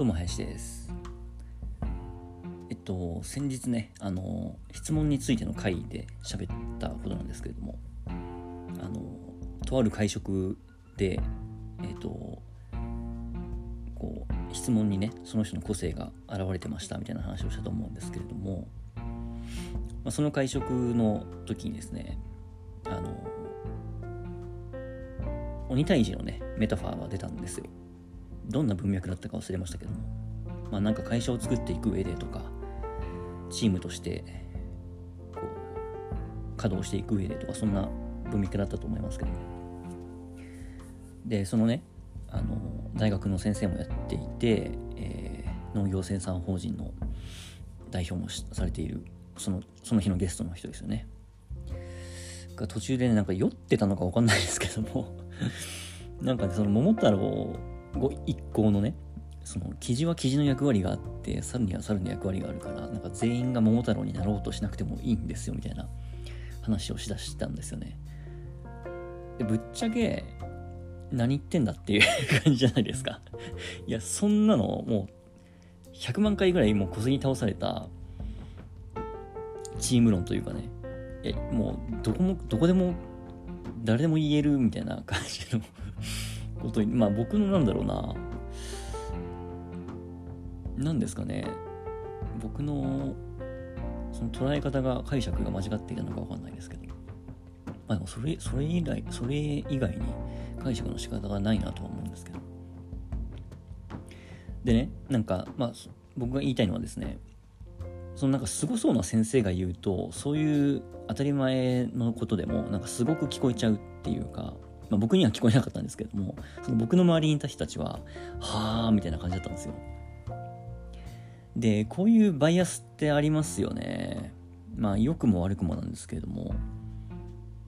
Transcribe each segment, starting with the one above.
どうも林です。えっと先日ねあの質問についての回で喋ったことなんですけれどもあのとある会食でえっとこう質問にねその人の個性が現れてましたみたいな話をしたと思うんですけれども、まあ、その会食の時にですねあの鬼退治のねメタファーが出たんですよ。どんな文脈だったか忘れましたけども。まあなんか会社を作っていく上でとかチームとしてこう稼働していく上でとかそんな文脈だったと思いますけどでそのねあの大学の先生もやっていて、えー、農業生産法人の代表もされているそのその日のゲストの人ですよね。が途中でねなんか酔ってたのか分かんないですけども。なんか、ね、その桃太郎一行のねその記事は記事の役割があって猿には猿の役割があるからなんか全員が桃太郎になろうとしなくてもいいんですよみたいな話をしだしたんですよね。でぶっちゃけ何言ってんだっていう感じじゃないですか。いやそんなのもう100万回ぐらいもう小杉倒されたチーム論というかね。えもうどこもどこでも誰でも言えるみたいな感じのことにまあ僕のなんだろうな。何ですかね。僕のその捉え方が解釈が間違っていたのか分かんないですけど。まあでもそれそれ以外それ以外に解釈の仕方がないなとは思うんですけど。でねなんかまあ僕が言いたいのはですね。そのなんかすごそうな先生が言うとそういう当たり前のことでもなんかすごく聞こえちゃうっていうかまあ、僕には聞こえなかったんですけどもその僕の周りにいた人たちははあみたいな感じだったんですよ。でこういうバイアスってありますよね。まあ良くも悪くもなんですけれども。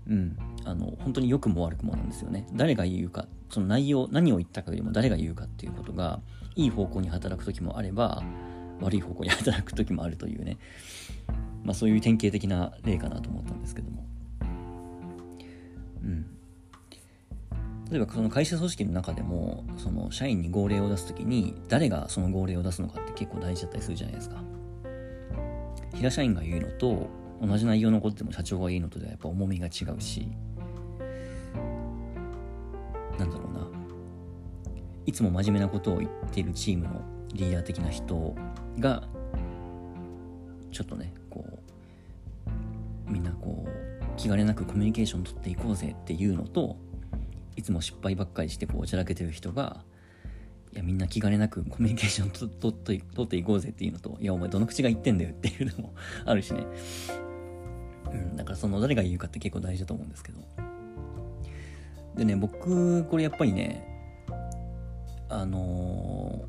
うん。あの本当に良くも悪くもなんですよね。誰が言うかその内容何を言ったかよりも誰が言うかっていうことがいい方向に働く時もあれば悪い方向に働く時もあるというね。まあそういう典型的な例かなと思ったんですけど例えばその会社組織の中でもその社員に号令を出す時に誰がその号令を出すのかって結構大事だったりするじゃないですか。平社員が言うのと同じ内容のことでも社長が言うのとではやっぱ重みが違うし。なんだろうな。いつも真面目なことを言っているチームのリーダー的な人がちょっとねこうみんなこう気兼ねなくコミュニケーション取っていこうぜっていうのといつも失敗ばっかりしてこうおちゃらけてる人がいやみんな気兼ねなくコミュニケーションととと取っていこうぜっていうのといやお前どの口が言ってんだよっていうのもあるしね。うんだからその誰が言うかって結構大事だと思うんですけど。でね僕これやっぱりねあの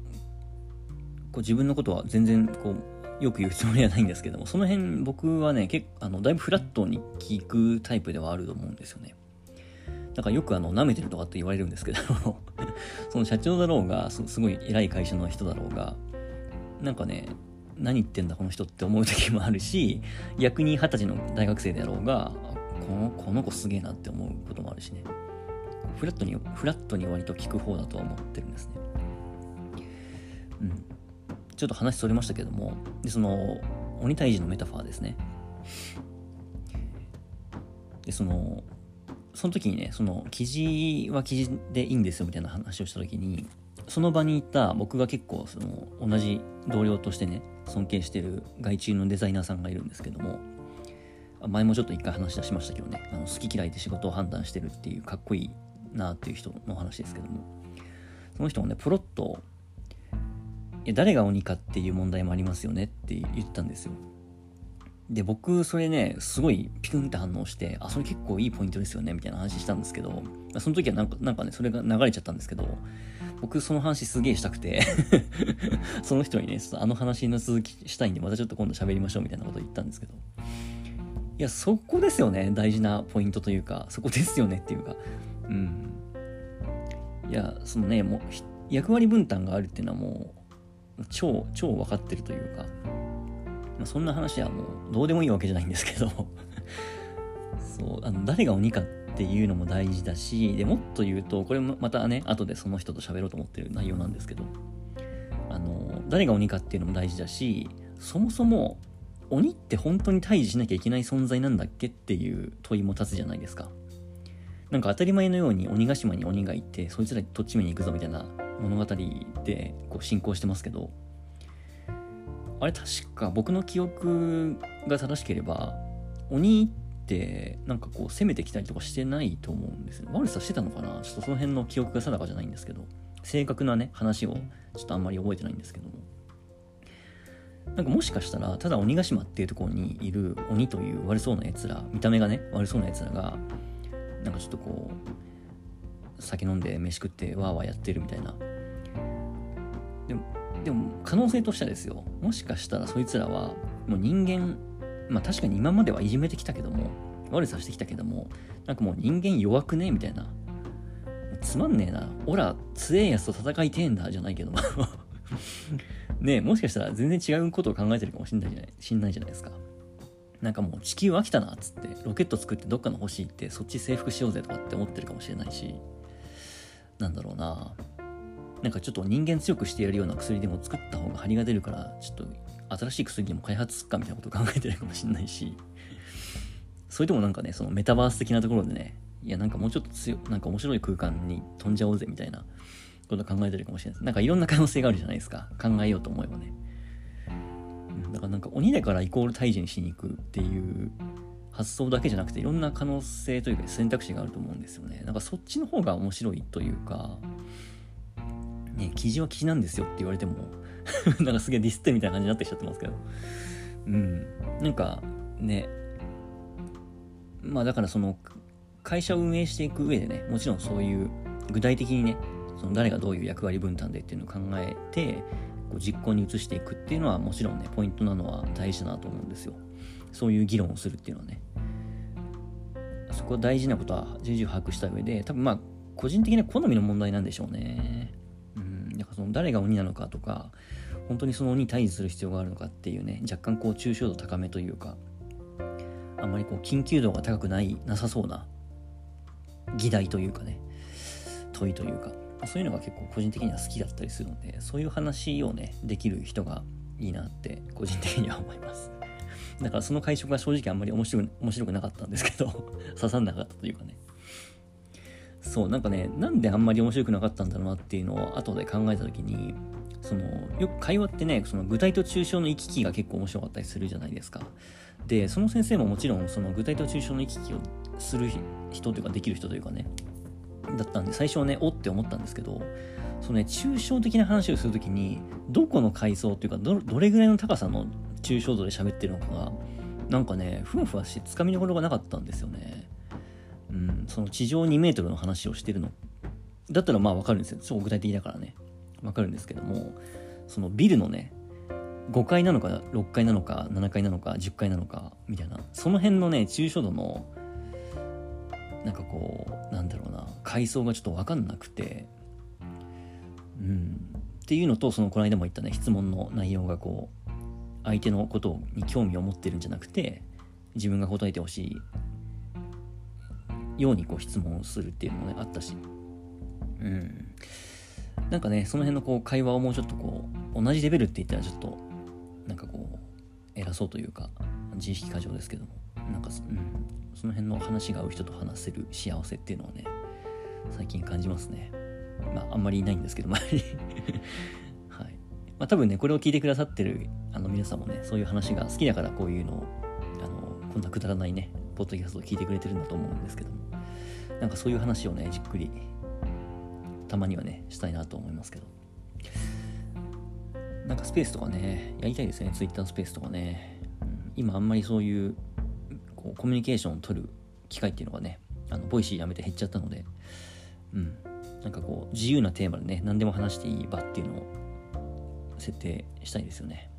ー、こう自分のことは全然こうよく言うつもりはないんですけどもその辺僕はね結構あのだいぶフラットに聞くタイプではあると思うんですよね。なんかよくあの、舐めてるとかって言われるんですけど その社長だろうがす、ごい偉い会社の人だろうが、なんかね、何言ってんだこの人って思う時もあるし、逆に二十歳の大学生であろうが、この、この子すげえなって思うこともあるしね。フラットに、フラットに割と聞く方だとは思ってるんですね。うん。ちょっと話それましたけども、で、その、鬼退治のメタファーですね。で、その、その時にね、その記事は記事でいいんですよみたいな話をした時に、その場にいた僕が結構その同じ同僚としてね、尊敬してる外注のデザイナーさんがいるんですけども、前もちょっと一回話し出しましたけどね、あの好き嫌いで仕事を判断してるっていうかっこいいなっていう人の話ですけども、その人もね、ポロッと、いや誰が鬼かっていう問題もありますよねって言ったんですよ。で、僕、それね、すごいピクンって反応して、あ、それ結構いいポイントですよね、みたいな話したんですけど、その時はなんか、なんかね、それが流れちゃったんですけど、僕、その話すげえしたくて その人にね、ちょっとあの話の続きしたいんで、またちょっと今度喋りましょうみたいなこと言ったんですけど、いや、そこですよね、大事なポイントというか、そこですよねっていうか、うん。いや、そのね、もう、役割分担があるっていうのはもう、超、超分かってるというか、そんな話はもうどうでもいいわけじゃないんですけど。そうあの誰が鬼かっていうのも大事だしでもっと言うとこれもまたね後でその人と喋ろうと思ってる内容なんですけど。あの誰が鬼かっていうのも大事だしそもそも鬼って本当に退治しなきゃいけない存在なんだっけっていう問いも立つじゃないですか。なんか当たり前のように鬼ヶ島に鬼がいてそいつらにとっちめに行くぞみたいな物語でこう進行してますけど。あれ確か僕の記憶が正しければ鬼ってなんかこう攻めてきたりとかしてないと思うんですよね。悪さしてたのかな？ちょっとその辺の記憶が定かじゃないんですけど。正確なね話をちょっとあんまり覚えてないんですけども。なんかもしかしたらただ鬼ヶ島っていうところにいる鬼という悪そうなやつら見た目がね悪そうなやつらがなんかちょっとこう酒飲んで飯食ってわーわーやってるみたいな。でもでも可能性としてはですよ。もしかしたらそいつらはもう人間まあ確かに今まではいじめてきたけども悪さしてきたけどもなんかもう人間弱くねみたいな。つまんねえな。オラ強えやつと戦いてえんだじゃないけども。ねえもしかしたら全然違うことを考えてるかもしんないじゃないしんないじゃないですか。なんかもう地球飽きたなっつってロケット作ってどっかの星行ってそっち征服しようぜとかって思ってるかもしれないしなんだろうな。なんかちょっと人間強くしてやるような薬でも作った方が張りが出るからちょっと新しい薬でも開発すっかみたいなこと考えてるかもしれないしそれともなんかねそのメタバース的なところでねいやなんかもうちょっと強なんか面白い空間に飛んじゃおうぜみたいなこと考えてるかもしれないです。なんかいろんな可能性があるじゃないですか。考えようと思えばね。だからなんか鬼だからイコール退治にしに行くっていう発想だけじゃなくていろんな可能性というか選択肢があると思うんですよね。なんかそっちの方が面白いというか、ね、記事は記事なんですよって言われても なんかすげえディスってみたいな感じになってきちゃってますけど。うん。なんかね、まあだからその会社を運営していく上でね、もちろんそういう具体的にね、その誰がどういう役割分担でっていうのを考えて、こう実行に移していくっていうのはもちろんね、ポイントなのは大事だなと思うんですよ。そういう議論をするっていうのはね。そこは大事なことは重々把握した上で、多分まあ、個人的な好みの問題なんでしょうね。その誰が鬼なのかとか、本当にその鬼に対峙する必要があるのかっていうね、若干こう抽象度高めというか、あんまりこう緊急度が高くないなさそうな議題というかね問いというかそういうのが結構個人的には好きだったりするのでそういう話をねできる人がいいなって個人的には思います。だからその会食が正直あんまり面白く面白くなかったんですけど刺さんなかったというかね。そうなんかねなんであんまり面白くなかったんだろうなっていうのを後で考えた時にそのよく会話ってねその具体と抽象の行き来が結構面白かったりするじゃないですか。でその先生ももちろんその具体と抽象の行き来をする人というかできる人というかねだったんで最初はねおって思ったんですけどそのね抽象的な話をするときにどこの階層というかどどれぐらいの高さの抽象度で喋ってるのかがなんかねふわふわしてつかみどころがなかったんですよね。うんその地上2メートルの話をしてるの。だったらまあわかるんですよ。超具体的だからね。わかるんですけどもそのビルのね5階なのか6階なのか7階なのか10階なのかみたいな。その辺のね抽象度のなんかこうなんだろうな階層がちょっと分かんなくて。うん。っていうのとそのこの間も言ったね質問の内容がこう相手のことに興味を持ってるんじゃなくて自分が答えてほしいようにこう質問をするっていうのもねあったし。うん。なんかねその辺のこう会話をもうちょっとこう同じレベルって言ったらちょっとなんかこう偉そうというか自意識過剰ですけども。なんか、うん、その辺の話が合う人と話せる幸せっていうのはね最近感じますね。まああんまりいないんですけど周り。はい。まあ多分ねこれを聞いてくださってるあの皆さんもねそういう話が好きだからこういうのをあのこんなくだらないねポッドキャストを聞いてくれてるんだと思うんですけどもなんかそういう話をねじっくりたまにはねしたいなと思いますけど。なんかスペースとかねやりたいですね Twitter スペースとかね、うん、今あんまりそういうこうコミュニケーションを取る機会っていうのがねあの Voicy やめて減っちゃったのでうんなんかこう自由なテーマでね何でも話していい場っていうのを設定したいですよね、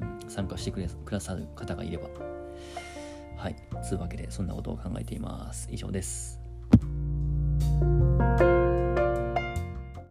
うん、参加してくれくださる方がいれば。はい。つうわけでそんなことを考えています。以上です。